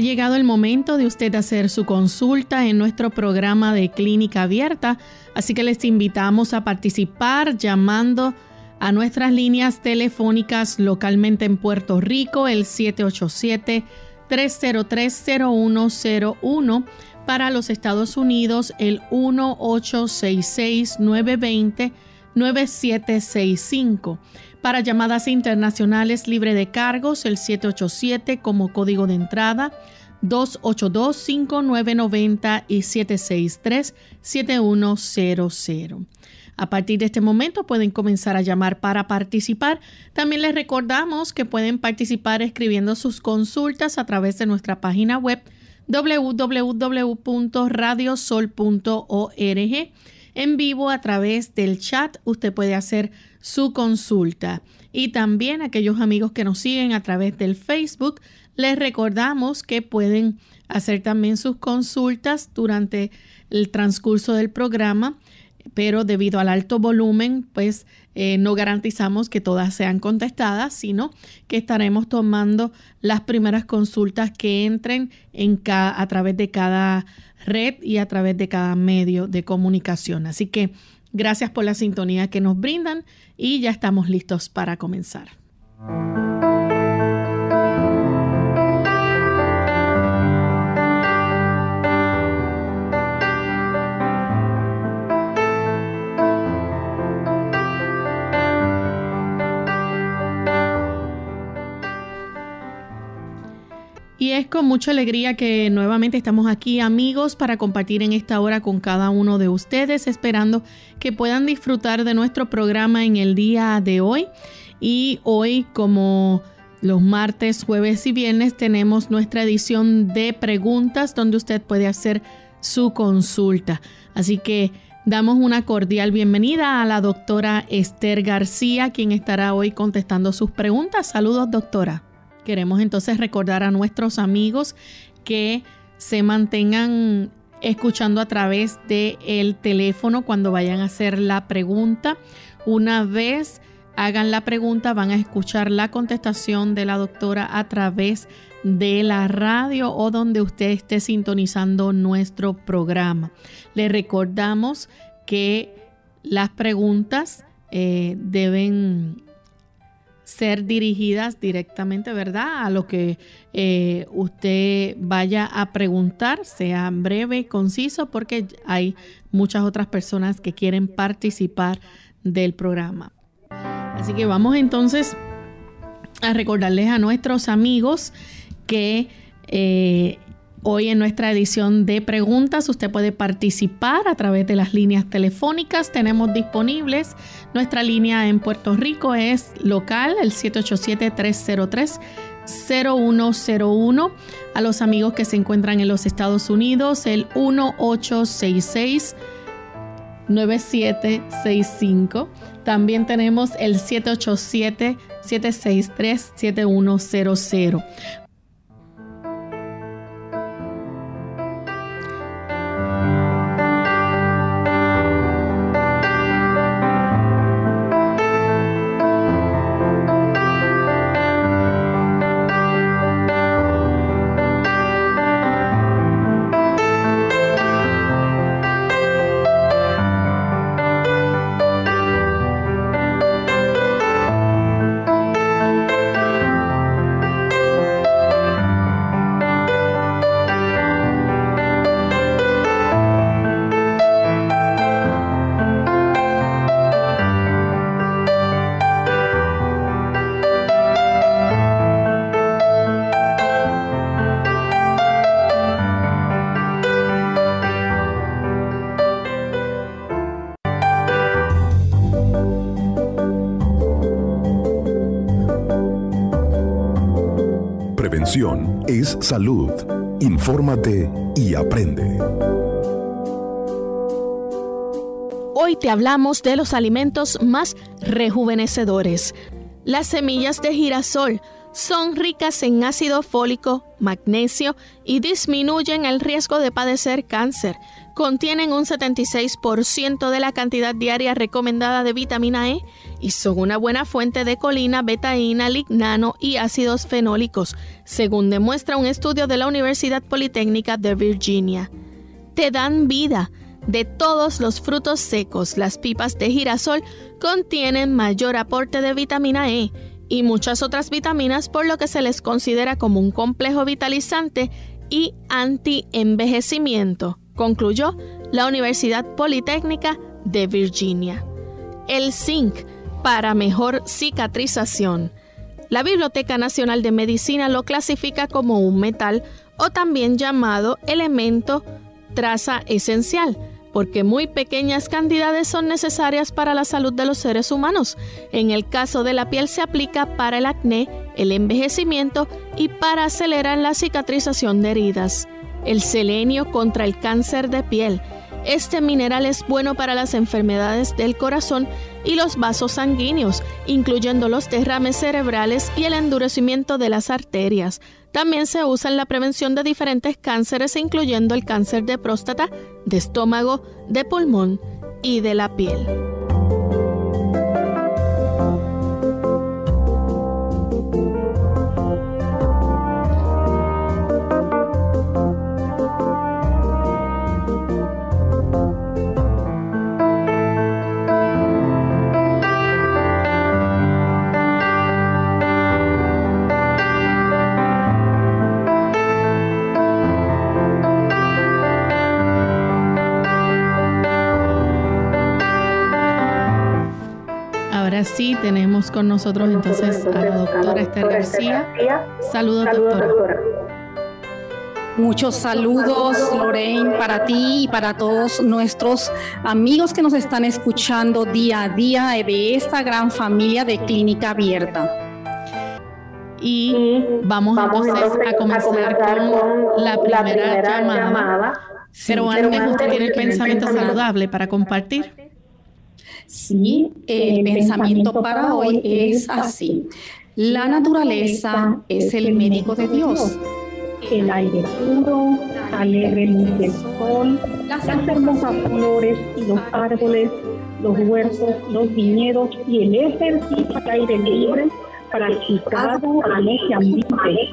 Ha llegado el momento de usted hacer su consulta en nuestro programa de clínica abierta, así que les invitamos a participar llamando a nuestras líneas telefónicas localmente en Puerto Rico, el 787-303-0101, para los Estados Unidos, el 1866-920-9765. Para llamadas internacionales libre de cargos, el 787 como código de entrada, 282-5990 y 763-7100. A partir de este momento pueden comenzar a llamar para participar. También les recordamos que pueden participar escribiendo sus consultas a través de nuestra página web www.radiosol.org. En vivo a través del chat usted puede hacer su consulta. Y también aquellos amigos que nos siguen a través del Facebook, les recordamos que pueden hacer también sus consultas durante el transcurso del programa pero debido al alto volumen, pues eh, no garantizamos que todas sean contestadas, sino que estaremos tomando las primeras consultas que entren en a través de cada red y a través de cada medio de comunicación. Así que gracias por la sintonía que nos brindan y ya estamos listos para comenzar. Y es con mucha alegría que nuevamente estamos aquí amigos para compartir en esta hora con cada uno de ustedes, esperando que puedan disfrutar de nuestro programa en el día de hoy. Y hoy, como los martes, jueves y viernes, tenemos nuestra edición de preguntas donde usted puede hacer su consulta. Así que damos una cordial bienvenida a la doctora Esther García, quien estará hoy contestando sus preguntas. Saludos, doctora. Queremos entonces recordar a nuestros amigos que se mantengan escuchando a través del el teléfono cuando vayan a hacer la pregunta. Una vez hagan la pregunta, van a escuchar la contestación de la doctora a través de la radio o donde usted esté sintonizando nuestro programa. Le recordamos que las preguntas eh, deben ser dirigidas directamente, ¿verdad? A lo que eh, usted vaya a preguntar, sea breve, conciso, porque hay muchas otras personas que quieren participar del programa. Así que vamos entonces a recordarles a nuestros amigos que eh, Hoy en nuestra edición de preguntas usted puede participar a través de las líneas telefónicas. Tenemos disponibles nuestra línea en Puerto Rico es local, el 787-303-0101. A los amigos que se encuentran en los Estados Unidos, el 1866 9765. También tenemos el 787 es salud. Infórmate y aprende. Hoy te hablamos de los alimentos más rejuvenecedores. Las semillas de girasol son ricas en ácido fólico, magnesio y disminuyen el riesgo de padecer cáncer. Contienen un 76% de la cantidad diaria recomendada de vitamina E y son una buena fuente de colina, betaína, lignano y ácidos fenólicos, según demuestra un estudio de la Universidad Politécnica de Virginia. Te dan vida. De todos los frutos secos, las pipas de girasol contienen mayor aporte de vitamina E y muchas otras vitaminas por lo que se les considera como un complejo vitalizante y anti-envejecimiento, concluyó la Universidad Politécnica de Virginia. El zinc para mejor cicatrización. La Biblioteca Nacional de Medicina lo clasifica como un metal o también llamado elemento traza esencial porque muy pequeñas cantidades son necesarias para la salud de los seres humanos. En el caso de la piel se aplica para el acné, el envejecimiento y para acelerar la cicatrización de heridas. El selenio contra el cáncer de piel. Este mineral es bueno para las enfermedades del corazón y los vasos sanguíneos, incluyendo los derrames cerebrales y el endurecimiento de las arterias. También se usa en la prevención de diferentes cánceres, incluyendo el cáncer de próstata, de estómago, de pulmón y de la piel. Tenemos con nosotros entonces a la doctora Esther García. Saludos, doctora. Muchos saludos, Lorraine, para ti y para todos nuestros amigos que nos están escuchando día a día de esta gran familia de Clínica Abierta. Y vamos, entonces a comenzar con la primera, llamada. Pero antes usted tiene el pensamiento saludable para compartir. Sí, el, pensamiento, para hoy es así. La naturaleza es el médico de Dios. El aire puro, alegre luz del sol, las hermosas flores y los árboles, los huertos, los viñedos y el ejercicio al aire libre practicado en ese ambiente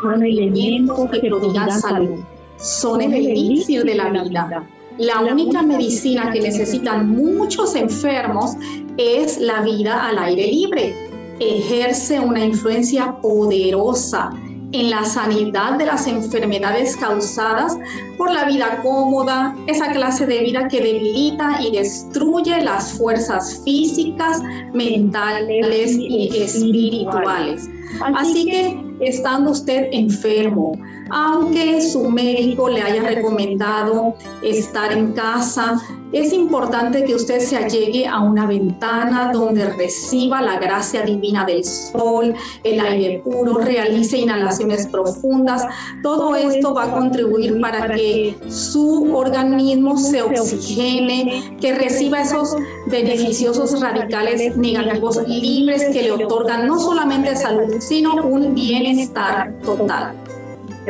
son elementos que prodigan salud. Son el inicio de la vida la única medicina que necesitan muchos enfermos es la vida al aire libre. Ejerce una influencia poderosa en la sanidad de las enfermedades causadas por la vida cómoda, esa clase de vida que debilita y destruye las fuerzas físicas, mentales y espirituales. Así que estando usted enfermo, aunque su médico le haya recomendado estar en casa, es importante que usted se allegue a una ventana donde reciba la gracia divina del sol, el aire puro, realice inhalaciones profundas. Todo esto va a contribuir para que su organismo se oxigene, que reciba esos beneficiosos radicales negativos libres que le otorgan no solamente salud, sino un bienestar total.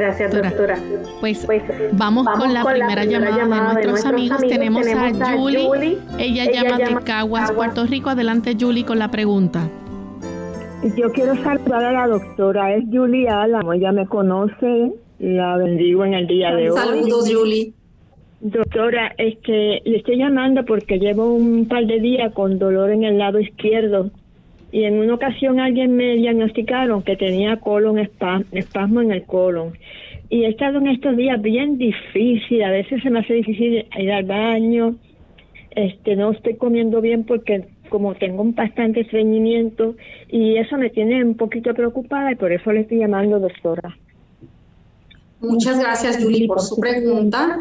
Gracias, doctora. Pues, pues vamos, con la primera, llamada, de, nuestros amigos. Tenemos, a, Julie. Ella, llama de Caguas, Puerto Rico. Adelante, Julie, con la pregunta. Yo quiero saludar a la doctora. Es Julie Álamo. Ella me conoce. La bendigo en el día de hoy. Saludos, Julie. Doctora, es que le estoy llamando porque llevo un par de días con dolor en el lado izquierdo y en una ocasión alguien me diagnosticaron que tenía colon espasmo en el colon. Y he estado en estos días bien difícil, a veces se me hace difícil ir al baño, este no estoy comiendo bien porque como tengo un bastante estreñimiento y eso me tiene un poquito preocupada y por eso le estoy llamando doctora. Muchas gracias Julie por su pregunta.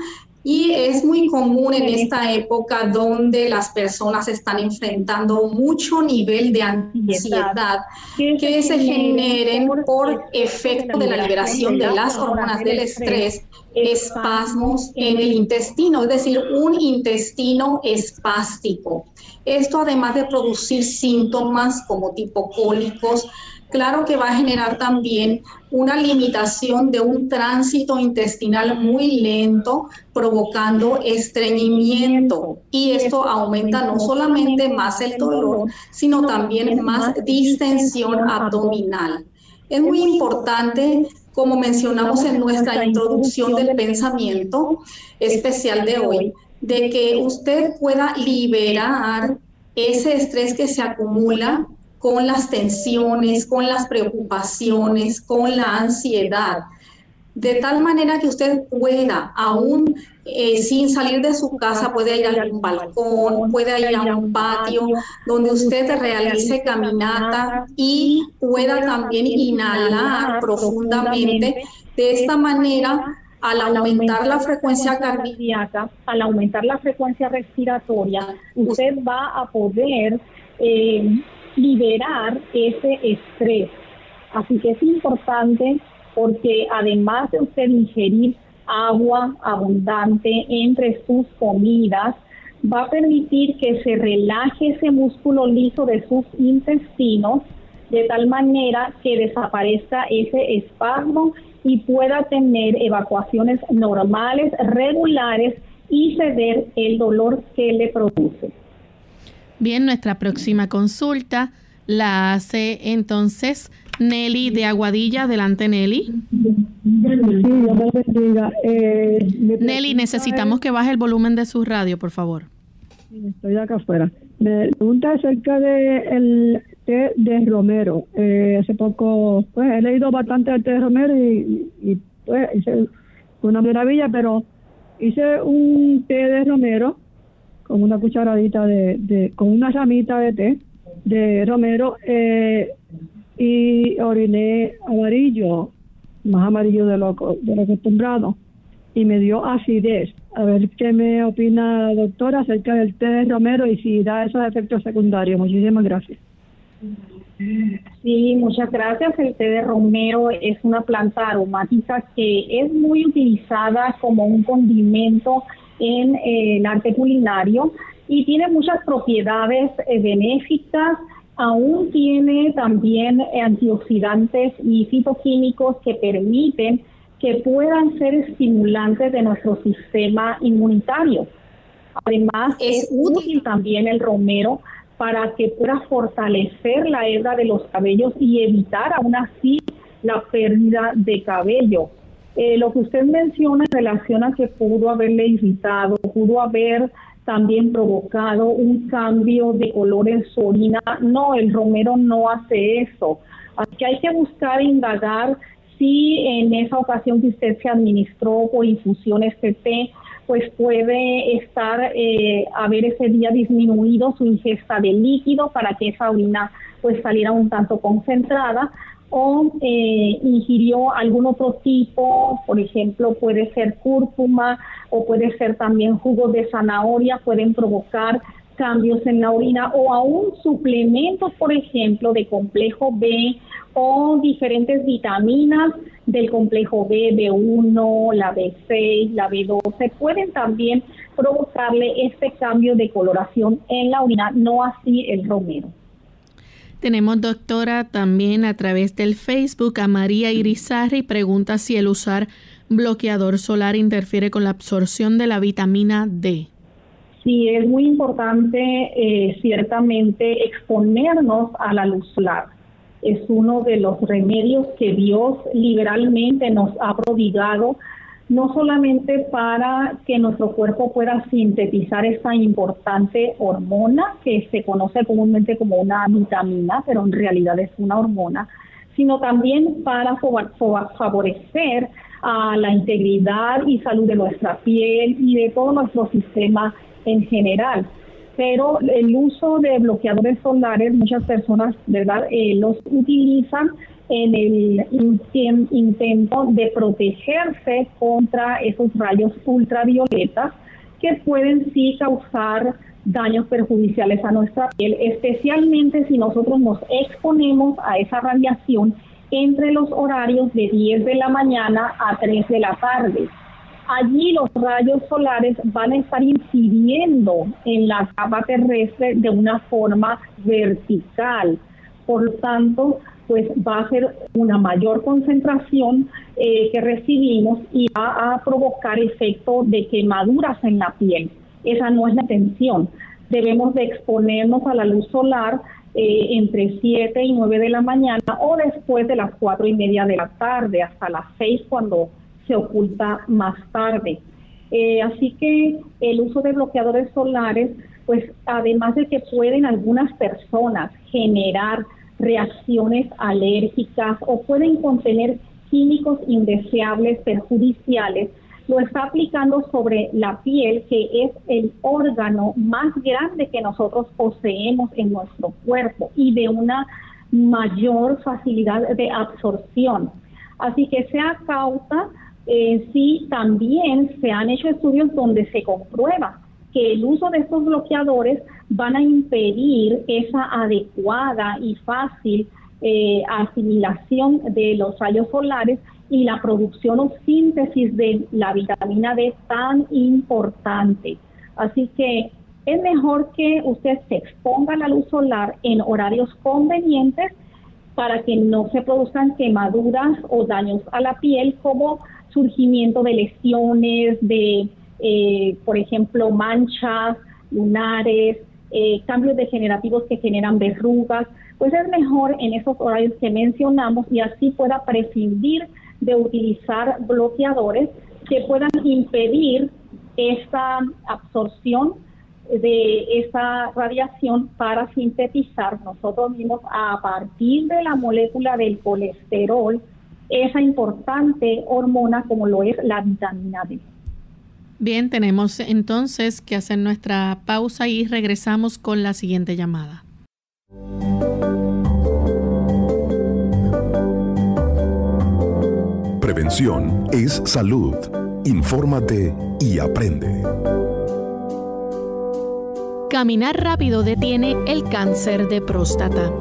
Y es muy común en esta época donde las personas están enfrentando mucho nivel de ansiedad que se generen por efecto de la liberación de las hormonas del estrés, espasmos en el intestino, es decir, un intestino espástico. Esto además de producir síntomas como tipo cólicos, claro que va a generar también una limitación de un tránsito intestinal muy lento, provocando estreñimiento. Y esto aumenta no solamente más el dolor, sino también más distensión abdominal. Es muy importante, como mencionamos en nuestra introducción del pensamiento especial de hoy, de que usted pueda liberar ese estrés que se acumula con las tensiones, con las preocupaciones, con la ansiedad, de tal manera que usted pueda, aún eh, sin salir de su casa, puede ir a un balcón, puede ir a un patio donde usted realice caminata y pueda también inhalar profundamente. De esta manera, al aumentar la frecuencia cardíaca, al aumentar la frecuencia respiratoria, usted va a poder eh, liberar ese estrés. Así que es importante porque además de usted ingerir agua abundante entre sus comidas, va a permitir que se relaje ese músculo liso de sus intestinos de tal manera que desaparezca ese espasmo y pueda tener evacuaciones normales, regulares y ceder el dolor que le produce. Bien, nuestra próxima consulta la hace entonces Nelly de Aguadilla. Adelante, Nelly. Nelly, necesitamos que baje el volumen de su radio, por favor. Estoy acá afuera. Me pregunta acerca del el té de romero. Eh, hace poco, pues he leído bastante del té de romero y, y pues hice una maravilla, pero hice un té de romero con una cucharadita de, con una ramita de té de romero eh, y oriné amarillo, más amarillo de lo, de lo acostumbrado, y me dio acidez. A ver qué me opina la doctora acerca del té de romero y si da esos efectos secundarios. Muchísimas gracias. Sí, muchas gracias. El té de romero es una planta aromática que es muy utilizada como un condimento en eh, el arte culinario y tiene muchas propiedades eh, benéficas, aún tiene también antioxidantes y fitoquímicos que permiten que puedan ser estimulantes de nuestro sistema inmunitario. Además, es útil también el romero para que pueda fortalecer la hebra de los cabellos y evitar aún así la pérdida de cabello. Eh, lo que usted menciona en relación a que pudo haberle irritado, pudo haber también provocado un cambio de color en su orina. No, el romero no hace eso. Así que hay que buscar indagar si en esa ocasión que usted se administró por infusión este pues puede estar, eh, haber ese día disminuido su ingesta de líquido para que esa orina pues saliera un tanto concentrada o eh, ingirió algún otro tipo, por ejemplo, puede ser cúrcuma o puede ser también jugo de zanahoria, pueden provocar cambios en la orina o aún suplementos, por ejemplo, de complejo B o diferentes vitaminas del complejo B, B1, la B6, la B12, pueden también provocarle este cambio de coloración en la orina, no así el romero. Tenemos doctora también a través del Facebook a María Irizarri pregunta si el usar bloqueador solar interfiere con la absorción de la vitamina D. Sí, es muy importante eh, ciertamente exponernos a la luz solar. Es uno de los remedios que Dios liberalmente nos ha prodigado no solamente para que nuestro cuerpo pueda sintetizar esta importante hormona que se conoce comúnmente como una vitamina, pero en realidad es una hormona, sino también para favorecer a la integridad y salud de nuestra piel y de todo nuestro sistema en general. Pero el uso de bloqueadores solares, muchas personas, ¿verdad?, eh, los utilizan en el intento de protegerse contra esos rayos ultravioletas que pueden sí causar daños perjudiciales a nuestra piel, especialmente si nosotros nos exponemos a esa radiación entre los horarios de 10 de la mañana a 3 de la tarde. Allí los rayos solares van a estar incidiendo en la capa terrestre de una forma vertical. Por lo tanto, pues va a ser una mayor concentración eh, que recibimos y va a provocar efecto de quemaduras en la piel. Esa no es la intención. Debemos de exponernos a la luz solar eh, entre 7 y 9 de la mañana o después de las 4 y media de la tarde hasta las 6 cuando se oculta más tarde. Eh, así que el uso de bloqueadores solares, pues además de que pueden algunas personas generar reacciones alérgicas o pueden contener químicos indeseables perjudiciales, lo está aplicando sobre la piel, que es el órgano más grande que nosotros poseemos en nuestro cuerpo y de una mayor facilidad de absorción. Así que sea causa, eh, sí también se han hecho estudios donde se comprueba que el uso de estos bloqueadores van a impedir esa adecuada y fácil eh, asimilación de los rayos solares y la producción o síntesis de la vitamina D tan importante. Así que es mejor que usted se exponga a la luz solar en horarios convenientes para que no se produzcan quemaduras o daños a la piel como surgimiento de lesiones, de, eh, por ejemplo, manchas lunares, eh, cambios degenerativos que generan verrugas, pues es mejor en esos horarios que mencionamos y así pueda prescindir de utilizar bloqueadores que puedan impedir esta absorción de esa radiación para sintetizar nosotros mismos a partir de la molécula del colesterol esa importante hormona como lo es la vitamina D. Bien, tenemos entonces que hacer nuestra pausa y regresamos con la siguiente llamada. Prevención es salud. Infórmate y aprende. Caminar rápido detiene el cáncer de próstata.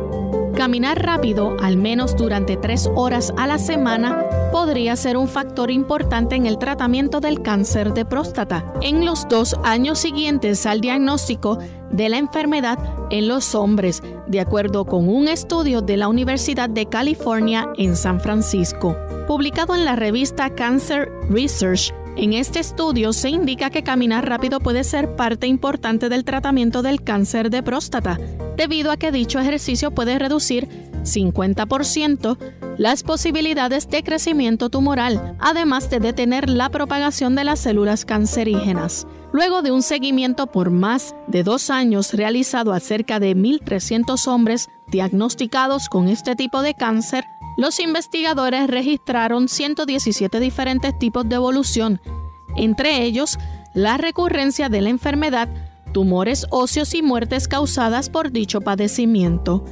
Caminar rápido, al menos durante tres horas a la semana, podría ser un factor importante en el tratamiento del cáncer de próstata en los dos años siguientes al diagnóstico de la enfermedad en los hombres, de acuerdo con un estudio de la Universidad de California en San Francisco. Publicado en la revista Cancer Research, en este estudio se indica que caminar rápido puede ser parte importante del tratamiento del cáncer de próstata, debido a que dicho ejercicio puede reducir 50% las posibilidades de crecimiento tumoral, además de detener la propagación de las células cancerígenas. Luego de un seguimiento por más de dos años realizado a cerca de 1.300 hombres diagnosticados con este tipo de cáncer, los investigadores registraron 117 diferentes tipos de evolución, entre ellos la recurrencia de la enfermedad, tumores óseos y muertes causadas por dicho padecimiento.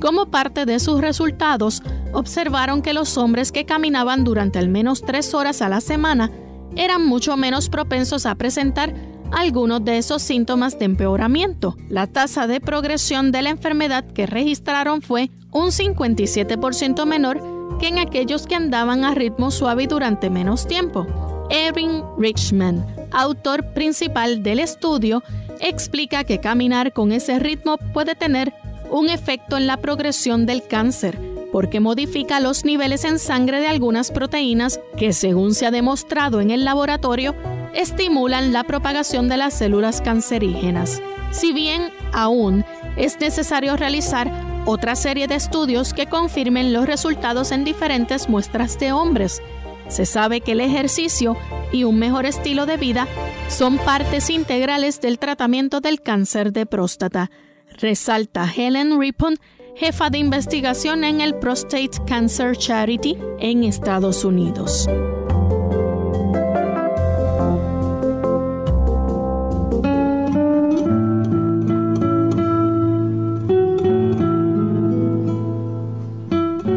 Como parte de sus resultados, observaron que los hombres que caminaban durante al menos tres horas a la semana eran mucho menos propensos a presentar algunos de esos síntomas de empeoramiento. La tasa de progresión de la enfermedad que registraron fue un 57% menor que en aquellos que andaban a ritmo suave durante menos tiempo. Erin Richman, autor principal del estudio, explica que caminar con ese ritmo puede tener un efecto en la progresión del cáncer, porque modifica los niveles en sangre de algunas proteínas que, según se ha demostrado en el laboratorio, estimulan la propagación de las células cancerígenas. Si bien aún es necesario realizar otra serie de estudios que confirmen los resultados en diferentes muestras de hombres, se sabe que el ejercicio y un mejor estilo de vida son partes integrales del tratamiento del cáncer de próstata, resalta Helen Ripon, jefa de investigación en el Prostate Cancer Charity en Estados Unidos.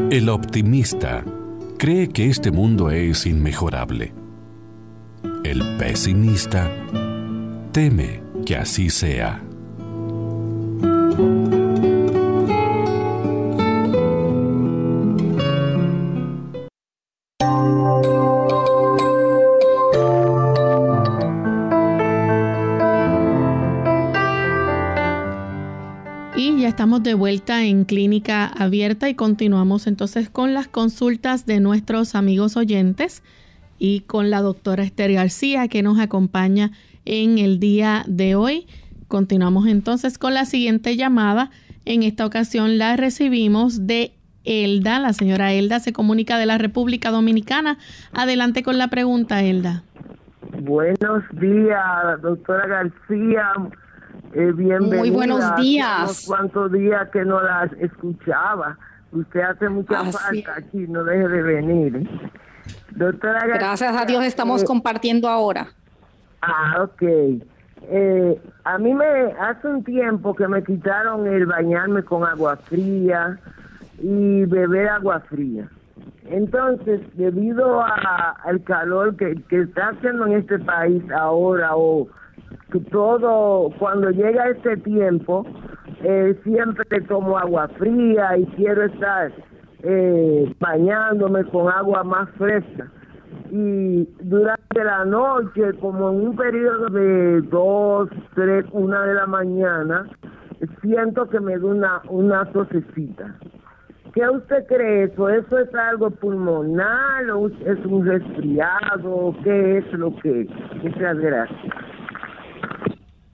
El optimista cree que este mundo es inmejorable. El pesimista teme que así sea. En clínica abierta y continuamos entonces con las consultas de nuestros amigos oyentes y con la doctora Esther García que nos acompaña en el día de hoy. Continuamos entonces con la siguiente llamada. En esta ocasión la recibimos de Elda. La señora Elda se comunica de la República Dominicana. Adelante con la pregunta, Elda. Buenos días, doctora García. Eh, Muy buenos días. Cuántos días que no las escuchaba. Usted hace mucha falta aquí, no deje de venir. Doctora Gracias a Dios estamos eh, compartiendo ahora. Ah, ok. Eh, a mí me hace un tiempo que me quitaron el bañarme con agua fría y beber agua fría. Entonces, debido al calor que, que está haciendo en este país ahora o todo, cuando llega este tiempo, eh, siempre tomo agua fría y quiero estar eh, bañándome con agua más fresca. Y durante la noche, como en un periodo de dos, tres, una de la mañana, siento que me da una, una tosecita. ¿Qué usted cree eso? ¿Eso es algo pulmonar o es un resfriado? ¿Qué es lo que es? Muchas gracias.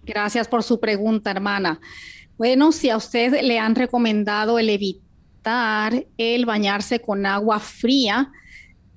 Gracias por su pregunta, hermana. Bueno, si a usted le han recomendado el evitar el bañarse con agua fría,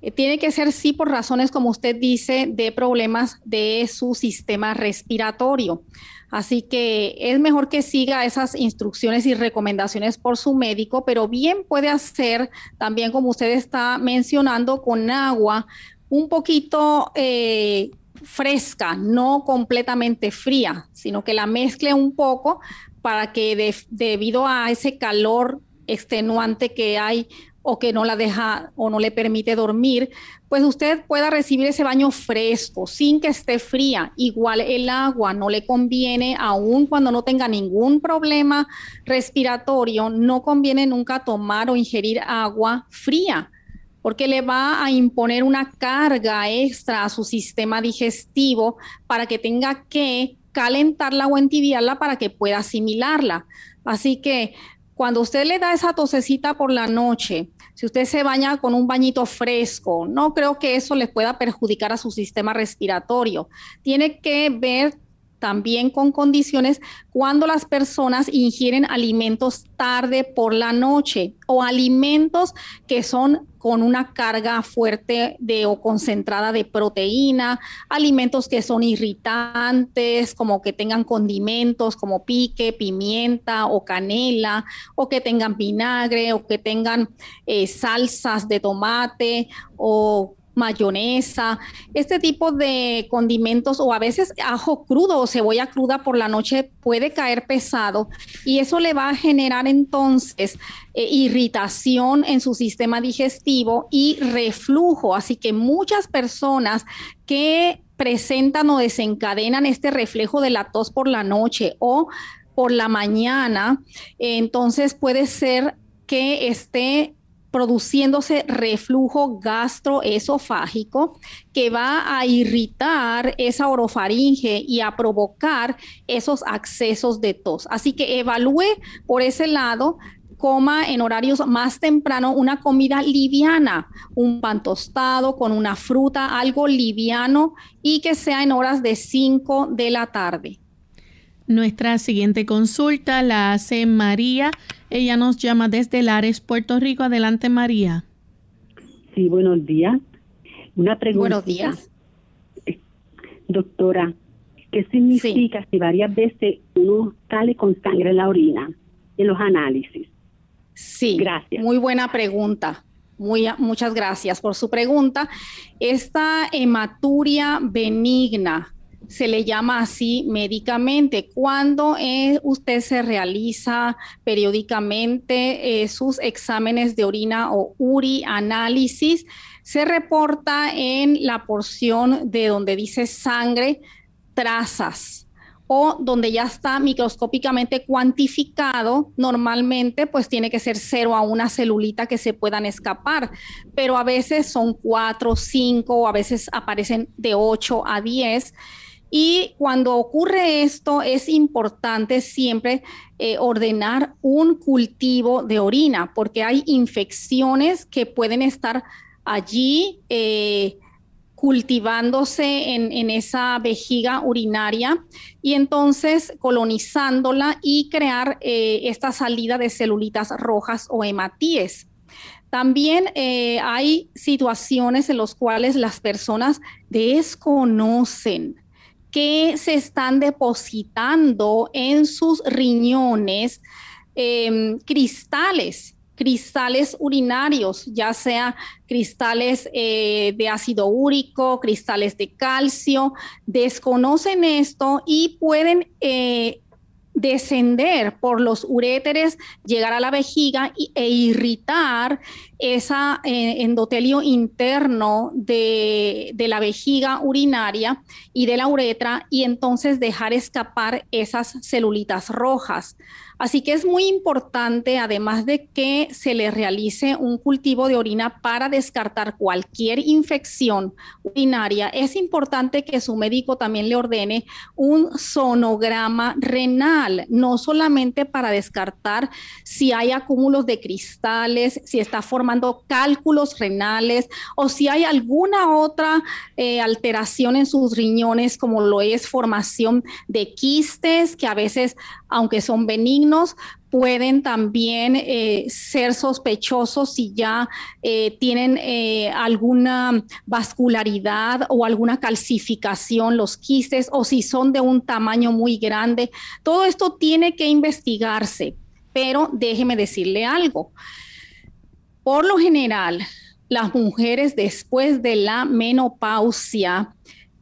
eh, tiene que ser sí por razones, como usted dice, de problemas de su sistema respiratorio. Así que es mejor que siga esas instrucciones y recomendaciones por su médico, pero bien puede hacer también, como usted está mencionando, con agua un poquito eh, fresca, no completamente fría, sino que la mezcle un poco para que debido a ese calor extenuante que hay o que no la deja o no le permite dormir, pues usted pueda recibir ese baño fresco sin que esté fría. Igual el agua no le conviene, aun cuando no tenga ningún problema respiratorio, no conviene nunca tomar o ingerir agua fría porque le va a imponer una carga extra a su sistema digestivo para que tenga que calentarla o entibiarla para que pueda asimilarla. Así que cuando usted le da esa tosecita por la noche, si usted se baña con un bañito fresco, no creo que eso le pueda perjudicar a su sistema respiratorio. Tiene que ver también con condiciones cuando las personas ingieren alimentos tarde por la noche o alimentos que son con una carga fuerte de o concentrada de proteína, alimentos que son irritantes, como que tengan condimentos como pique, pimienta o canela, o que tengan vinagre, o que tengan eh, salsas de tomate o mayonesa, este tipo de condimentos o a veces ajo crudo o cebolla cruda por la noche puede caer pesado y eso le va a generar entonces eh, irritación en su sistema digestivo y reflujo. Así que muchas personas que presentan o desencadenan este reflejo de la tos por la noche o por la mañana, entonces puede ser que esté produciéndose reflujo gastroesofágico que va a irritar esa orofaringe y a provocar esos accesos de tos. Así que evalúe por ese lado coma en horarios más temprano una comida liviana, un pan tostado con una fruta, algo liviano y que sea en horas de 5 de la tarde. Nuestra siguiente consulta la hace María. Ella nos llama desde Lares, Puerto Rico. Adelante, María. Sí, buenos días. Una pregunta. Buenos días. Doctora, ¿qué significa si varias veces uno sale con sangre en la orina en los análisis? Sí, gracias. Muy buena pregunta. Muy, muchas gracias por su pregunta. Esta hematuria benigna se le llama así médicamente. Cuando eh, usted se realiza periódicamente eh, sus exámenes de orina o uri análisis, se reporta en la porción de donde dice sangre trazas o donde ya está microscópicamente cuantificado, normalmente pues tiene que ser cero a una celulita que se puedan escapar, pero a veces son cuatro, cinco, o a veces aparecen de ocho a diez. Y cuando ocurre esto, es importante siempre eh, ordenar un cultivo de orina, porque hay infecciones que pueden estar allí eh, cultivándose en, esa vejiga urinaria y entonces colonizándola y crear eh, esta salida de celulitas rojas o hematíes. También hay situaciones en las cuales las personas desconocen que se están depositando en sus riñones em, cristales cristales urinarios, ya sea cristales eh, de ácido úrico, cristales de calcio, desconocen esto y pueden eh, descender por los uréteres, llegar a la vejiga e irritar ese endotelio interno de, de, la vejiga urinaria y de la uretra y entonces dejar escapar esas celulitas rojas. Así que es muy importante, además de que se le realice un cultivo de orina para descartar cualquier infección urinaria, es importante que su médico también le ordene un sonograma renal, no solamente para descartar si hay acúmulos de cristales, si está formando cálculos renales o si hay alguna otra eh, alteración en sus riñones, como lo es formación de quistes, que a veces, aunque son benignos, pueden también eh, ser sospechosos si ya eh, tienen eh, alguna vascularidad o alguna calcificación los quistes o si son de un tamaño muy grande. Todo esto tiene que investigarse, pero déjeme decirle algo. Por lo general, las mujeres después de la menopausia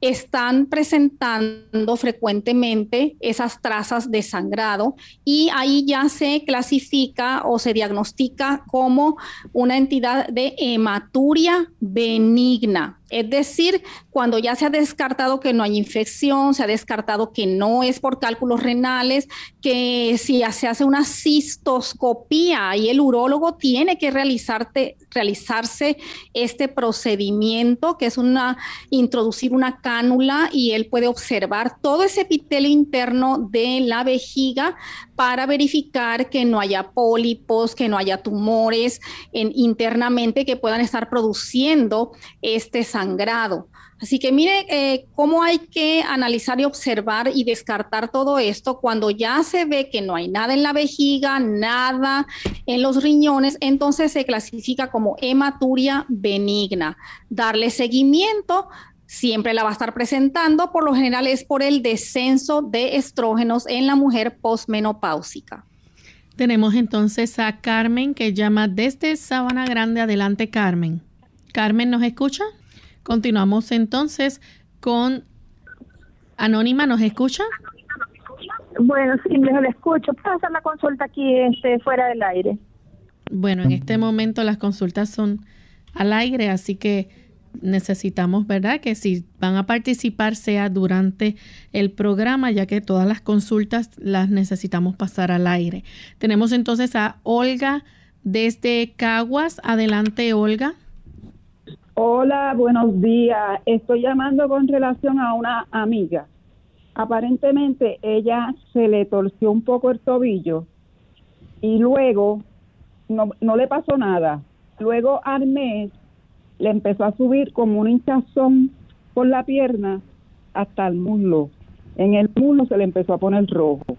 están presentando frecuentemente esas trazas de sangrado y ahí ya se clasifica o se diagnostica como una entidad de hematuria benigna. Es decir, cuando ya se ha descartado que no hay infección, se ha descartado que no es por cálculos renales, que si se hace una cistoscopía y el urólogo tiene que realizarse este procedimiento, que es una, introducir una cánula y él puede observar todo ese epitelio interno de la vejiga para verificar que no haya pólipos, que no haya tumores internamente que puedan estar produciendo este sangrado. Así que mire eh, cómo hay que analizar y observar y descartar todo esto cuando ya se ve que no hay nada en la vejiga, nada en los riñones, entonces se clasifica como hematuria benigna. Darle seguimiento, siempre la va a estar presentando, por lo general es por el descenso de estrógenos en la mujer posmenopáusica. Tenemos entonces a Carmen que llama desde Sabana Grande. Adelante, Carmen. Carmen, ¿nos escucha? Continuamos entonces con Anónima, ¿nos escucha? Bueno, sí, le escucho. ¿Puedo hacer la consulta aquí este, fuera del aire? Bueno, en este momento las consultas son al aire, así que necesitamos, ¿verdad? Que si van a participar sea durante el programa, ya que todas las consultas las necesitamos pasar al aire. Tenemos entonces a Olga desde Caguas. Adelante, Olga. Hola, buenos días. Estoy llamando con relación a una amiga. Aparentemente ella se le torció un poco el tobillo y luego no, no le pasó nada. Luego al le empezó a subir como un hinchazón por la pierna hasta el muslo. En el muslo se le empezó a poner rojo.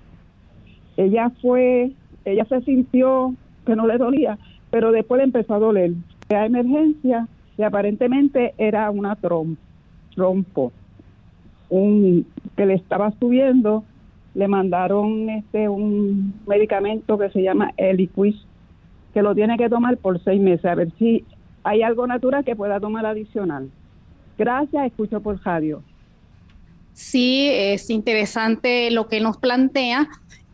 Ella fue, ella se sintió que no le dolía, pero después le empezó a doler. A emergencia y aparentemente era una trompo, un que le estaba subiendo, le mandaron este un medicamento que se llama Eliquis, que lo tiene que tomar por seis meses, a ver si hay algo natural que pueda tomar adicional. Gracias, escucho por radio. sí, es interesante lo que nos plantea.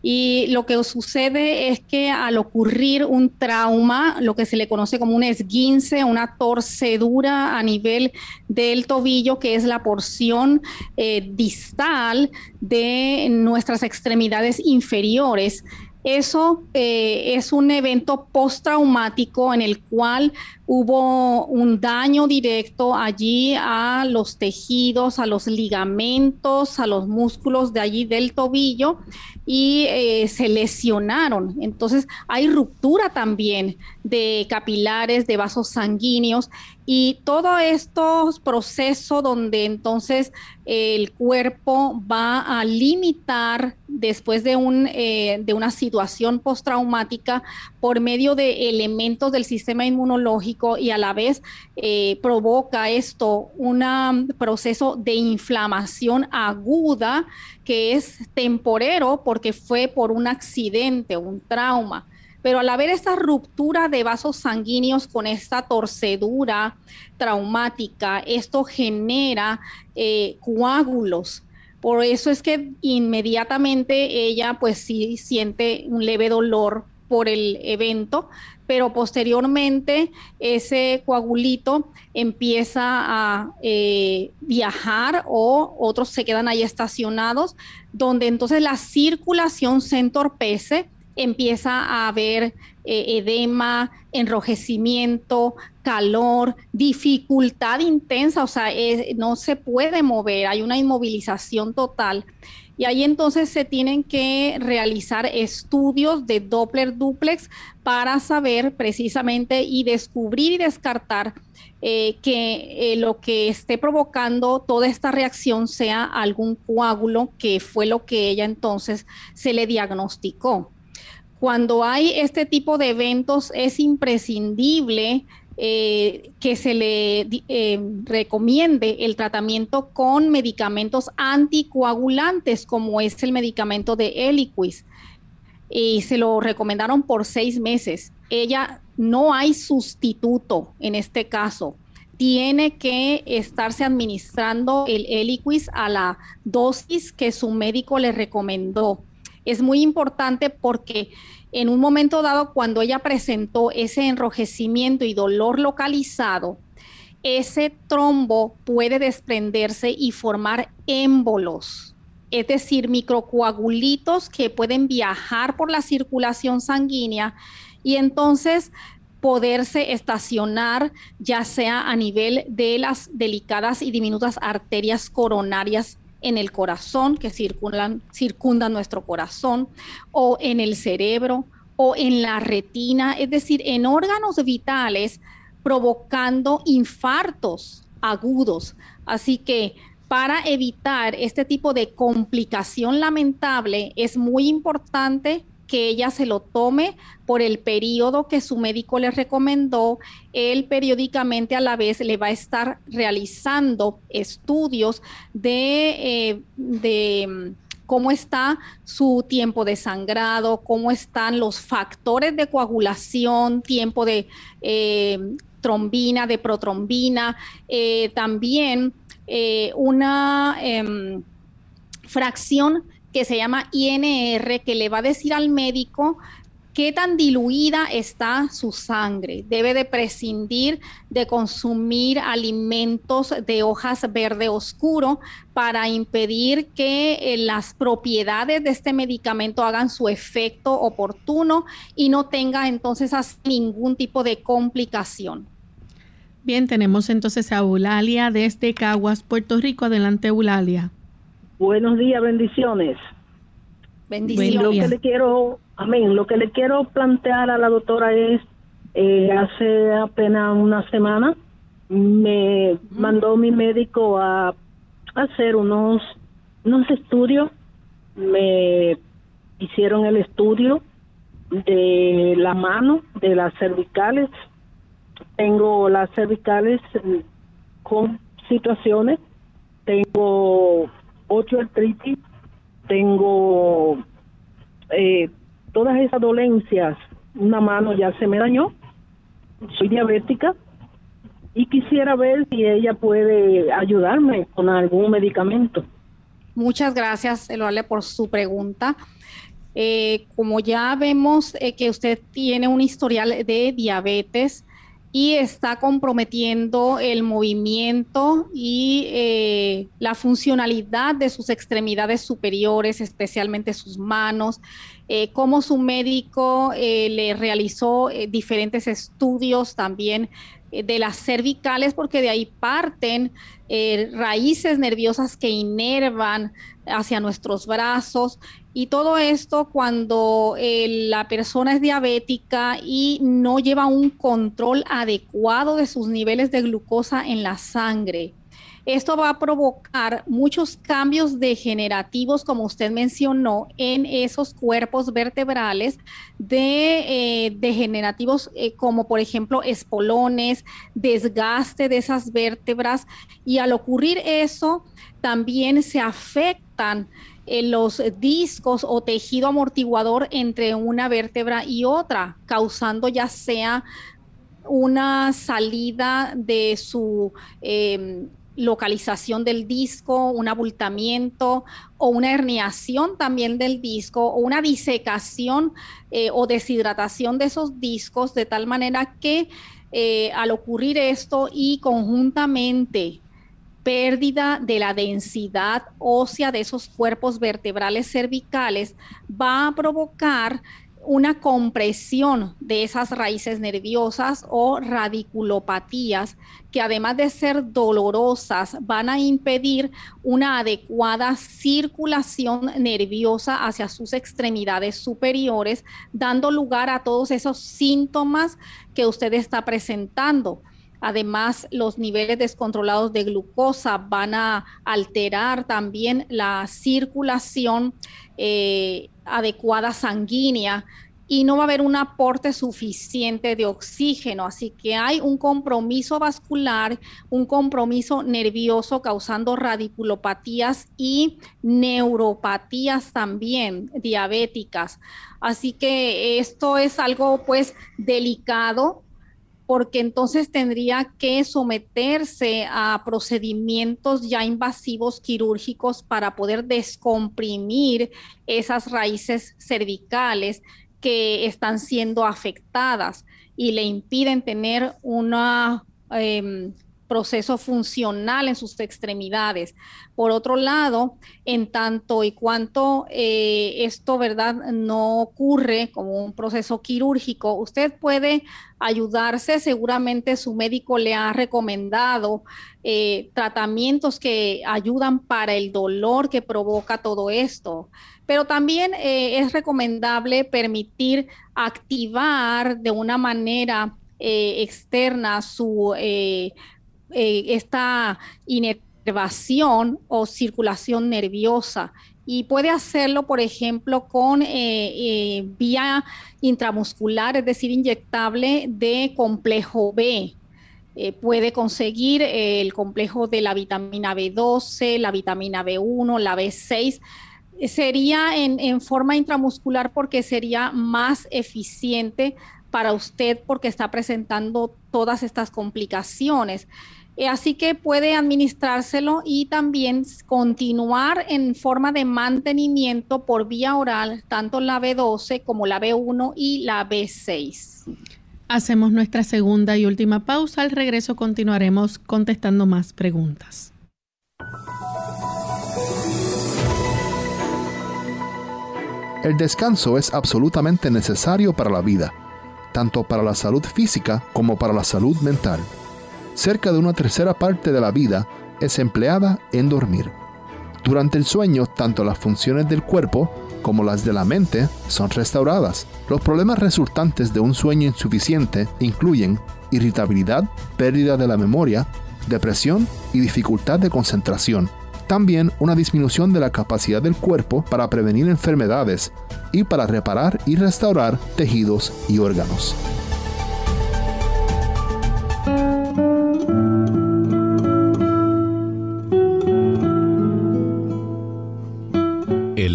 Y lo que sucede es que al ocurrir un trauma, lo que se le conoce como un esguince, una torcedura a nivel del tobillo, que es la porción eh, distal de nuestras extremidades inferiores, eso eh, es un evento postraumático en el cual hubo un daño directo allí a los tejidos, a los ligamentos, a los músculos de allí del tobillo y eh, se lesionaron. Entonces hay ruptura también de capilares, de vasos sanguíneos y todo estos procesos donde entonces el cuerpo va a limitar después de, un, eh, de una situación postraumática por medio de elementos del sistema inmunológico y a la vez eh, provoca esto un proceso de inflamación aguda que es temporero porque fue por un accidente, un trauma. Pero al haber esta ruptura de vasos sanguíneos con esta torcedura traumática, esto genera eh, coágulos. Por eso es que inmediatamente ella pues sí siente un leve dolor por el evento, pero posteriormente ese coagulito empieza a eh, viajar o otros se quedan ahí estacionados, donde entonces la circulación se entorpece empieza a haber eh, edema, enrojecimiento, calor, dificultad intensa, o sea, no se puede mover, hay una inmovilización total. Y ahí entonces se tienen que realizar estudios de Doppler duplex para saber precisamente y descubrir y descartar eh, que eh, lo que esté provocando toda esta reacción sea algún coágulo, que fue lo que ella entonces se le diagnosticó. Cuando hay este tipo de eventos es imprescindible eh, que se le eh, recomiende el tratamiento con medicamentos anticoagulantes, como es el medicamento de Eliquis. Y se lo recomendaron por seis meses. Ella no hay sustituto en este caso. Tiene que estarse administrando el Eliquis a la dosis que su médico le recomendó es muy importante porque en un momento dado, cuando ella presentó ese enrojecimiento y dolor localizado, ese trombo puede desprenderse y formar émbolos, es decir, microcoagulitos que pueden viajar por la circulación sanguínea y entonces poderse estacionar ya sea a nivel de las delicadas y diminutas arterias coronarias en el corazón, que circundan, circundan nuestro corazón, o en el cerebro, o en la retina, es decir, en órganos vitales, provocando infartos agudos. Así que para evitar este tipo de complicación lamentable, es muy importante que ella se lo tome por el periodo que su médico le recomendó. Él periódicamente a la vez le va a estar realizando estudios de, eh, de mm, cómo está su tiempo de sangrado, cómo están los factores de coagulación, tiempo de eh, trombina, de protrombina, eh, también una em, fracción que se llama INR, que le va a decir al médico qué tan diluida está su sangre. Debe de prescindir de consumir alimentos de hojas verde oscuro para impedir que eh, las propiedades de este medicamento hagan su efecto oportuno y no tenga entonces ningún tipo de complicación. Bien, tenemos entonces a Eulalia desde Caguas, Puerto Rico. Adelante, Eulalia. Buenos días, bendiciones. Bendiciones. Lo que le quiero, amén, lo que le quiero plantear a la doctora es, eh, hace apenas una semana me mandó mi médico a hacer unos, unos estudios, me hicieron el estudio de la mano, de las cervicales, tengo las cervicales con situaciones, tengo ocho artritis, tengo eh, todas esas dolencias, una mano ya se me dañó, soy diabética y quisiera ver si ella puede ayudarme con algún medicamento. Muchas gracias, Eloale, por su pregunta. Eh, como ya vemos eh, que usted tiene un historial de diabetes y está comprometiendo el movimiento y eh, la funcionalidad de sus extremidades superiores, especialmente sus manos, como su médico le realizó diferentes estudios también de las cervicales, porque de ahí parten raíces nerviosas que inervan hacia nuestros brazos y todo esto cuando eh, la persona es diabética y no lleva un control adecuado de sus niveles de glucosa en la sangre. Esto va a provocar muchos cambios degenerativos, como usted mencionó, en esos cuerpos vertebrales de, eh, degenerativos eh, como por ejemplo espolones, desgaste de esas vértebras. Y al ocurrir eso también se afectan eh, los discos o tejido amortiguador entre una vértebra y otra, causando ya sea una salida de su em, localización del disco, un abultamiento o una herniación también del disco o una disecación eh, o deshidratación de esos discos de tal manera que eh, al ocurrir esto y conjuntamente pérdida de la densidad ósea de esos cuerpos vertebrales cervicales va a provocar una compresión de esas raíces nerviosas o radiculopatías que además de ser dolorosas van a impedir una adecuada circulación nerviosa hacia sus extremidades superiores, dando lugar a todos esos síntomas que usted está presentando. Además, los niveles descontrolados de glucosa van a alterar también la circulación eh, adecuada sanguínea y no va a haber un aporte suficiente de oxígeno. Así que hay un compromiso vascular, un compromiso nervioso causando radiculopatías y neuropatías también diabéticas. Así que esto es algo pues delicado porque entonces tendría que someterse a procedimientos ya invasivos quirúrgicos para poder descomprimir esas raíces cervicales que están siendo afectadas y le impiden tener una em, proceso funcional en sus extremidades. Por otro lado, en tanto y cuanto eh, esto, ¿verdad?, no ocurre como un proceso quirúrgico, usted puede ayudarse, seguramente su médico le ha recomendado eh, tratamientos que ayudan para el dolor que provoca todo esto pero también eh, es recomendable permitir activar de una manera externa su esta inervación o circulación nerviosa y puede hacerlo, por ejemplo, con eh, eh, vía intramuscular, es decir, inyectable de complejo B. puede conseguir el complejo de la vitamina B12, la vitamina B1, la B6. Sería en forma intramuscular porque sería más eficiente para usted porque está presentando todas estas complicaciones. Eh, así que puede administrárselo y también continuar en forma de mantenimiento por vía oral, tanto la B12 como la B1 y la B6. Hacemos nuestra segunda y última pausa. Al regreso continuaremos contestando más preguntas. El descanso es absolutamente necesario para la vida, tanto para la salud física como para la salud mental cerca de una tercera parte de la vida es empleada en dormir. Durante el sueño, tanto las funciones del cuerpo como las de la mente son restauradas. Los problemas resultantes de un sueño insuficiente incluyen irritabilidad, pérdida de la memoria, depresión y dificultad de concentración. También una disminución de la capacidad del cuerpo para prevenir enfermedades y para reparar y restaurar tejidos y órganos.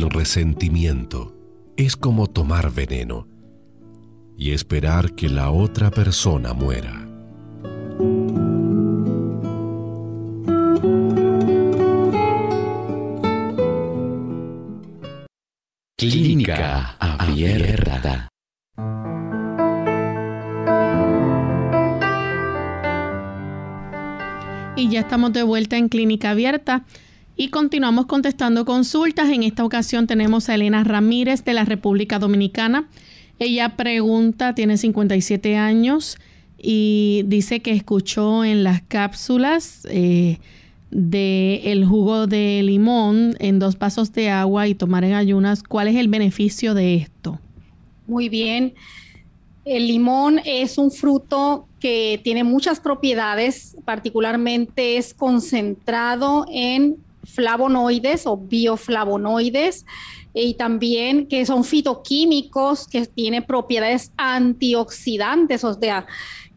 Resentimiento es como tomar veneno y esperar que la otra persona muera. Clínica Abierta. Y ya estamos de vuelta en Clínica Abierta y continuamos contestando consultas. En esta ocasión tenemos a Elena Ramírez de la República Dominicana. Ella pregunta, tiene 57 años y dice que escuchó en las cápsulas eh, de el jugo de limón en dos vasos de agua y tomar en ayunas. ¿Cuál es el beneficio de esto? Muy bien. El limón es un fruto que tiene muchas propiedades, particularmente es concentrado en flavonoides o bioflavonoides y también que son fitoquímicos que tienen propiedades antioxidantes, o sea,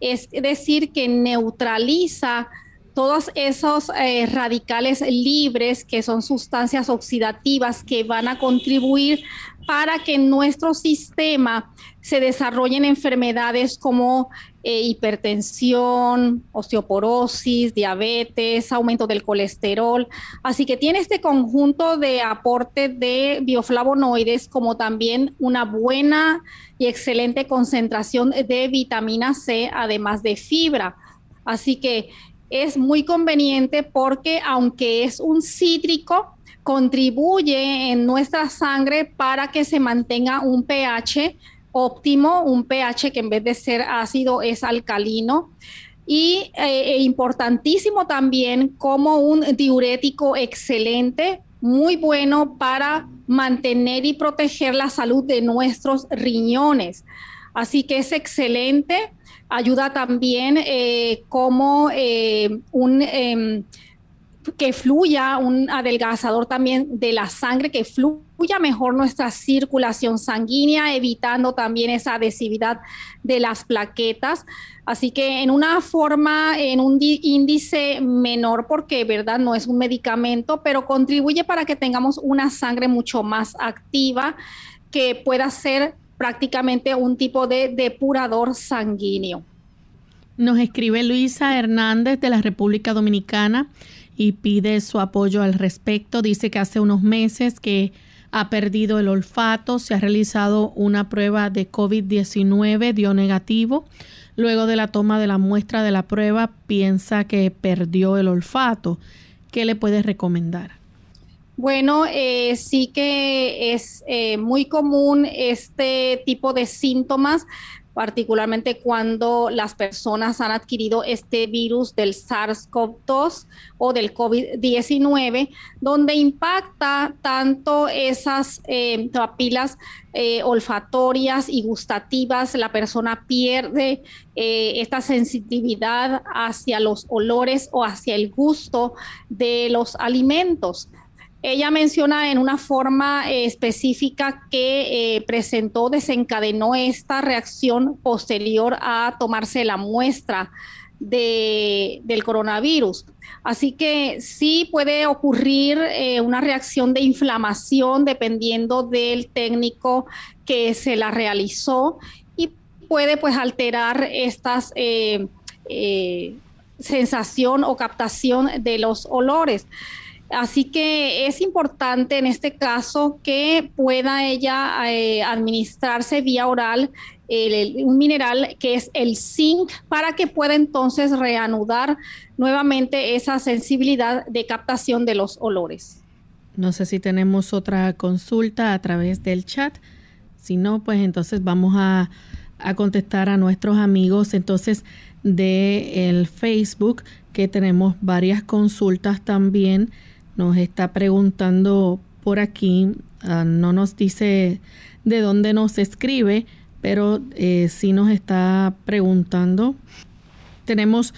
es decir, que neutraliza todos esos eh, radicales libres que son sustancias oxidativas que van a contribuir para que en nuestro sistema se desarrollen enfermedades como eh, hipertensión, osteoporosis, diabetes, aumento del colesterol. Así que tiene este conjunto de aporte de bioflavonoides como también una buena y excelente concentración de vitamina C, además de fibra. Así que es muy conveniente porque aunque es un cítrico, contribuye en nuestra sangre para que se mantenga un pH óptimo, un pH que en vez de ser ácido es alcalino. Y eh, e importantísimo también como un diurético excelente, muy bueno para mantener y proteger la salud de nuestros riñones. Así que es excelente ayuda también eh, como eh, un em, que fluya un adelgazador también de la sangre, que fluya mejor nuestra circulación sanguínea, evitando también esa adhesividad de las plaquetas. Así que en una forma, en un índice menor, porque verdad no es un medicamento, pero contribuye para que tengamos una sangre mucho más activa, que pueda ser prácticamente un tipo de depurador sanguíneo. Nos escribe Luisa Hernández de la República Dominicana y pide su apoyo al respecto. Dice que hace unos meses que ha perdido el olfato, se ha realizado una prueba de COVID-19, dio negativo. Luego de la toma de la muestra de la prueba, piensa que perdió el olfato. ¿Qué le puedes recomendar? Bueno, eh, sí que es eh, muy común este tipo de síntomas, particularmente cuando las personas han adquirido este virus del SARS-CoV-2 o del COVID-19, donde impacta tanto esas eh, papilas olfatorias y gustativas, la persona pierde esta sensitividad hacia los olores o hacia el gusto de los alimentos. Ella menciona en una forma eh, específica que eh, presentó, desencadenó esta reacción posterior a tomarse la muestra del coronavirus. Así que sí puede ocurrir eh, una reacción de inflamación dependiendo del técnico que se la realizó y puede pues alterar estas sensación o captación de los olores. Así que es importante en este caso que pueda ella eh, administrarse vía oral un mineral que es el zinc para que pueda entonces reanudar nuevamente esa sensibilidad de captación de los olores. No sé si tenemos otra consulta a través del chat. Si no, pues entonces vamos a, a contestar a nuestros amigos entonces de el Facebook que tenemos varias consultas también nos está preguntando por aquí, ah, no nos dice de dónde nos escribe, pero eh, sí nos está preguntando. Tenemos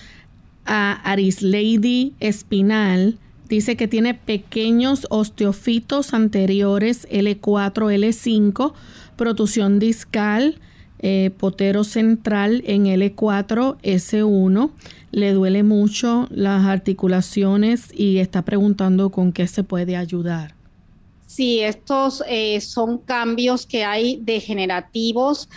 a Arislady Espinal, dice que tiene pequeños osteofitos anteriores L4, L5, protusión discal, eh, potero central en L4, S1 le duele mucho las articulaciones y está preguntando con qué se puede ayudar. Sí, estos eh, son cambios que hay degenerativos.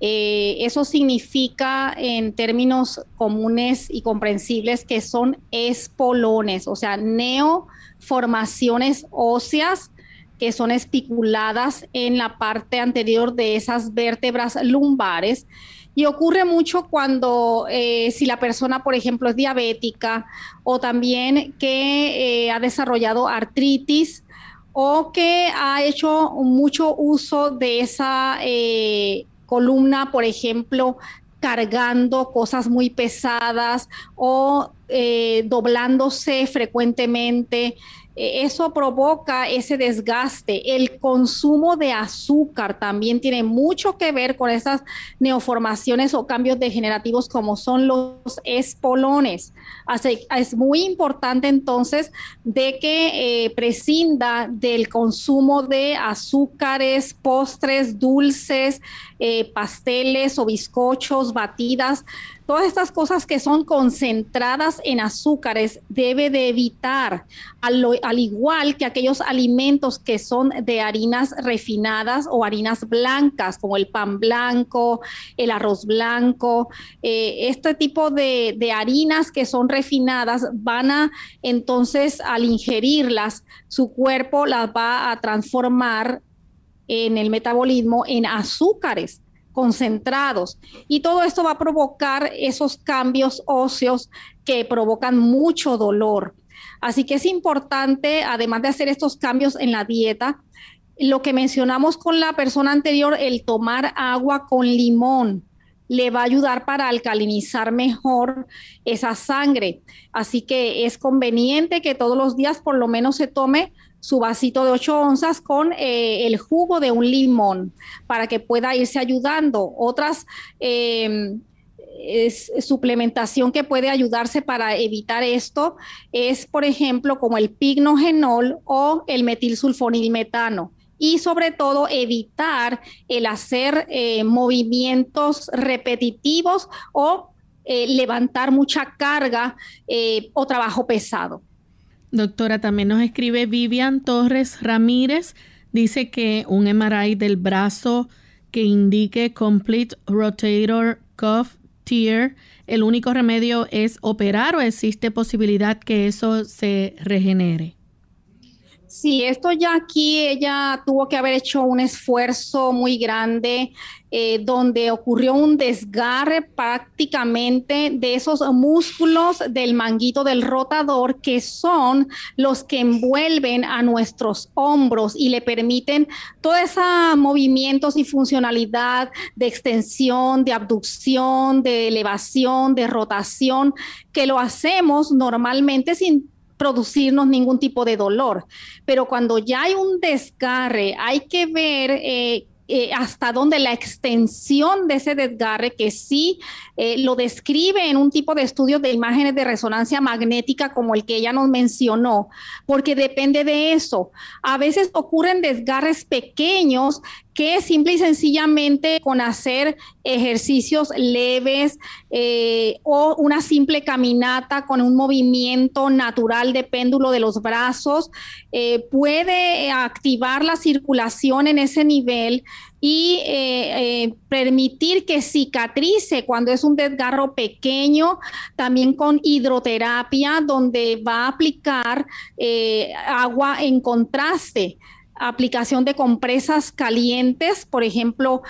Eh, eso significa en términos comunes y comprensibles que son espolones, o sea, neoformaciones óseas que son espiculadas en la parte anterior de esas vértebras lumbares. Y ocurre mucho cuando eh, si la persona, por ejemplo, es diabética o también que eh, ha desarrollado artritis o que ha hecho mucho uso de esa eh, columna, por ejemplo, cargando cosas muy pesadas o doblándose frecuentemente. Eh, eso provoca ese desgaste. El consumo de azúcar también tiene mucho que ver con esas neoformaciones o cambios degenerativos como son los espolones. Así, es muy importante entonces de que eh, prescinda del consumo de azúcares, postres, dulces, eh, pasteles o bizcochos, batidas Todas estas cosas que son concentradas en azúcares debe de evitar, al, igual que aquellos alimentos que son de harinas refinadas o harinas blancas, como el pan blanco, el arroz blanco. Eh, este tipo de, de harinas que son refinadas van a entonces al ingerirlas, su cuerpo las va a transformar en el metabolismo en azúcares concentrados. Y todo esto va a provocar esos cambios óseos que provocan mucho dolor. Así que es importante, además de hacer estos cambios en la dieta, lo que mencionamos con la persona anterior, el tomar agua con limón le va a ayudar para alcalinizar mejor esa sangre. Así que es conveniente que todos los días por lo menos se tome su vasito de 8 onzas con eh, el jugo de un limón para que pueda irse ayudando. Otras em, suplementación que puede ayudarse para evitar esto es, por ejemplo, como el pignogenol o el metilsulfonilmetano y sobre todo evitar el hacer eh, movimientos repetitivos o eh, levantar mucha carga o trabajo pesado. Doctora, también nos escribe Vivian Torres Ramírez. Dice que un MRI del brazo que indique Complete Rotator Cuff Tear, el único remedio es operar o existe posibilidad que eso se regenere. Sí, esto ya aquí ella tuvo que haber hecho un esfuerzo muy grande eh, donde ocurrió un desgarre prácticamente de esos músculos del manguito del rotador que son los que envuelven a nuestros hombros y le permiten todos esos movimientos y funcionalidad de extensión, de abducción, de elevación, de rotación, que lo hacemos normalmente sin producirnos ningún tipo de dolor. Pero cuando ya hay un desgarre, hay que ver eh, eh, hasta dónde la extensión de ese desgarre, que sí eh, lo describe en un tipo de estudio de imágenes de resonancia magnética como el que ella nos mencionó, porque depende de eso. A veces ocurren desgarres pequeños que simple y sencillamente con hacer ejercicios leves eh, o una simple caminata con un movimiento natural de péndulo de los brazos puede activar la circulación en ese nivel y eh, eh, permitir que cicatrice cuando es un desgarro pequeño, también con hidroterapia, donde va a aplicar eh, agua en contraste aplicación de compresas calientes, por ejemplo,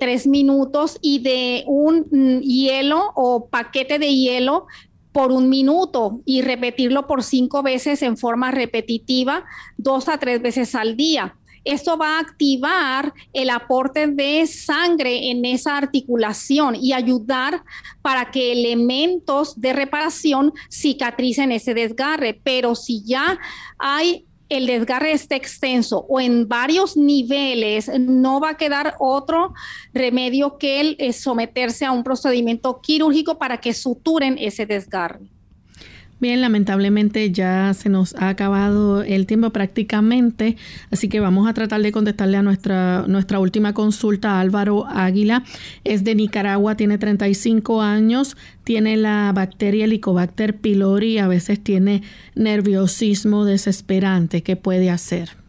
tres minutos y de un hielo o paquete de hielo por un minuto y repetirlo por cinco veces en forma repetitiva, dos a tres veces al día. Esto va a activar el aporte de sangre en esa articulación y ayudar para que elementos de reparación cicatricen ese desgarre. Pero si ya hay el desgarre está extenso o en varios niveles, no va a quedar otro remedio que el eh, someterse a un procedimiento quirúrgico para que suturen ese desgarre. Bien, lamentablemente ya se nos ha acabado el tiempo prácticamente, así que vamos a tratar de contestarle a nuestra, nuestra última consulta. Álvaro Águila es de Nicaragua, tiene 35 años, tiene la bacteria Helicobacter pylori, a veces tiene nerviosismo desesperante. ¿Qué puede hacer?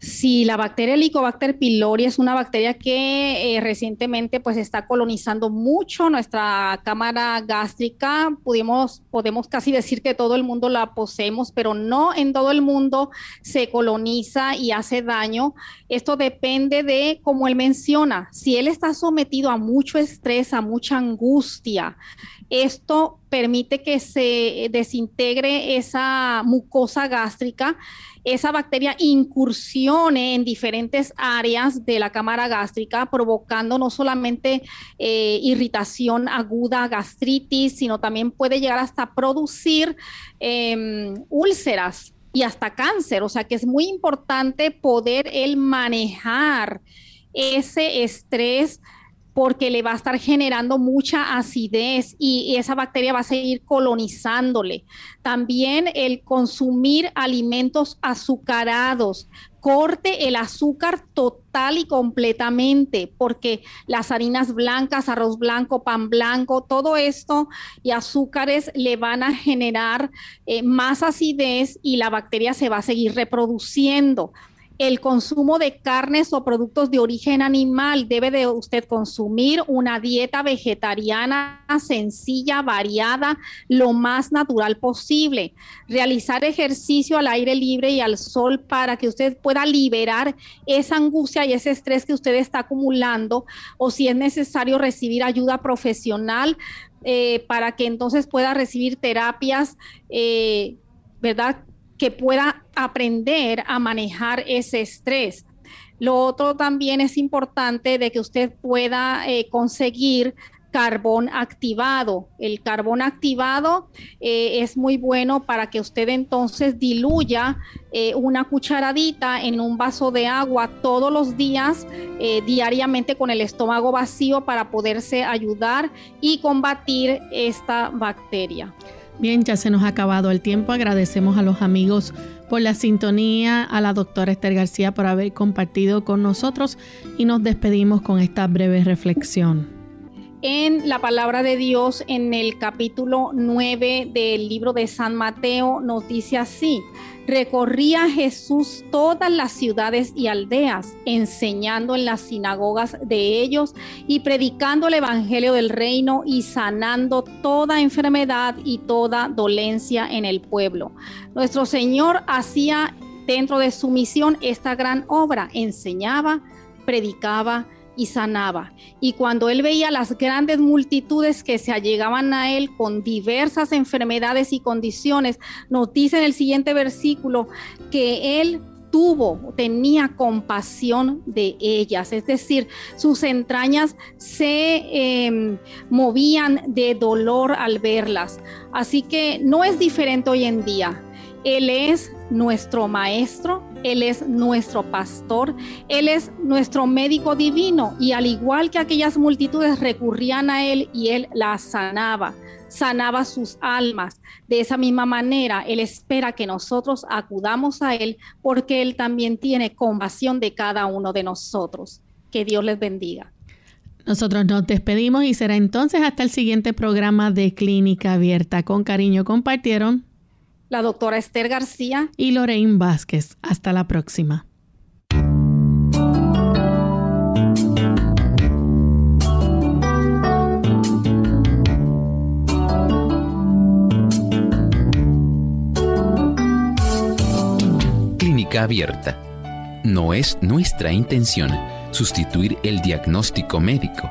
Si la bacteria Helicobacter pylori es una bacteria que eh, recientemente pues está colonizando mucho nuestra cámara gástrica, podemos casi decir que todo el mundo la poseemos, pero no en todo el mundo se coloniza y hace daño. Esto depende de, como él menciona, si él está sometido a mucho estrés, a mucha angustia, esto permite que se desintegre esa mucosa gástrica esa bacteria incursione en diferentes áreas de la cámara gástrica, provocando no solamente eh, irritación aguda, gastritis, sino también puede llegar hasta producir em, úlceras y hasta cáncer. O sea que es muy importante poder el manejar ese estrés porque le va a estar generando mucha acidez y, esa bacteria va a seguir colonizándole. También el consumir alimentos azucarados, corte el azúcar total y completamente, porque las harinas blancas, arroz blanco, pan blanco, todo esto y azúcares le van a generar eh, más acidez y la bacteria se va a seguir reproduciendo el consumo de carnes o productos de origen animal. Debe de usted consumir una dieta vegetariana sencilla, variada, lo más natural posible. Realizar ejercicio al aire libre y al sol para que usted pueda liberar esa angustia y ese estrés que usted está acumulando o si es necesario recibir ayuda profesional eh, para que entonces pueda recibir terapias, eh, ¿verdad? Que pueda aprender a manejar ese estrés. Lo otro también es importante de que usted pueda eh, conseguir carbón activado. El carbón activado eh, es muy bueno para que usted entonces diluya eh, una cucharadita en un vaso de agua todos los días, diariamente con el estómago vacío para poderse ayudar y combatir esta bacteria. Bien, ya se nos ha acabado el tiempo. Agradecemos a los amigos por la sintonía, a la doctora Esther García por haber compartido con nosotros y nos despedimos con esta breve reflexión. En la palabra de Dios, en el capítulo 9 del libro de San Mateo, nos dice así, recorría Jesús todas las ciudades y aldeas, enseñando en las sinagogas de ellos y predicando el Evangelio del reino y sanando toda enfermedad y toda dolencia en el pueblo. Nuestro Señor hacía dentro de su misión esta gran obra, enseñaba, predicaba, y sanaba. Y cuando él veía las grandes multitudes que se allegaban a él con diversas enfermedades y condiciones, nos dice en el siguiente versículo que él tuvo, tenía compasión de ellas, es decir, sus entrañas se em, movían de dolor al verlas. Así que no es diferente hoy en día. Él es nuestro maestro, Él es nuestro pastor, Él es nuestro médico divino y al igual que aquellas multitudes recurrían a Él y Él las sanaba, sanaba sus almas. De esa misma manera, Él espera que nosotros acudamos a Él porque Él también tiene compasión de cada uno de nosotros. Que Dios les bendiga. Nosotros nos despedimos y será entonces hasta el siguiente programa de Clínica Abierta. Con cariño compartieron la doctora Esther García y Lorraine Vázquez. Hasta la próxima. Clínica abierta. No es nuestra intención sustituir el diagnóstico médico.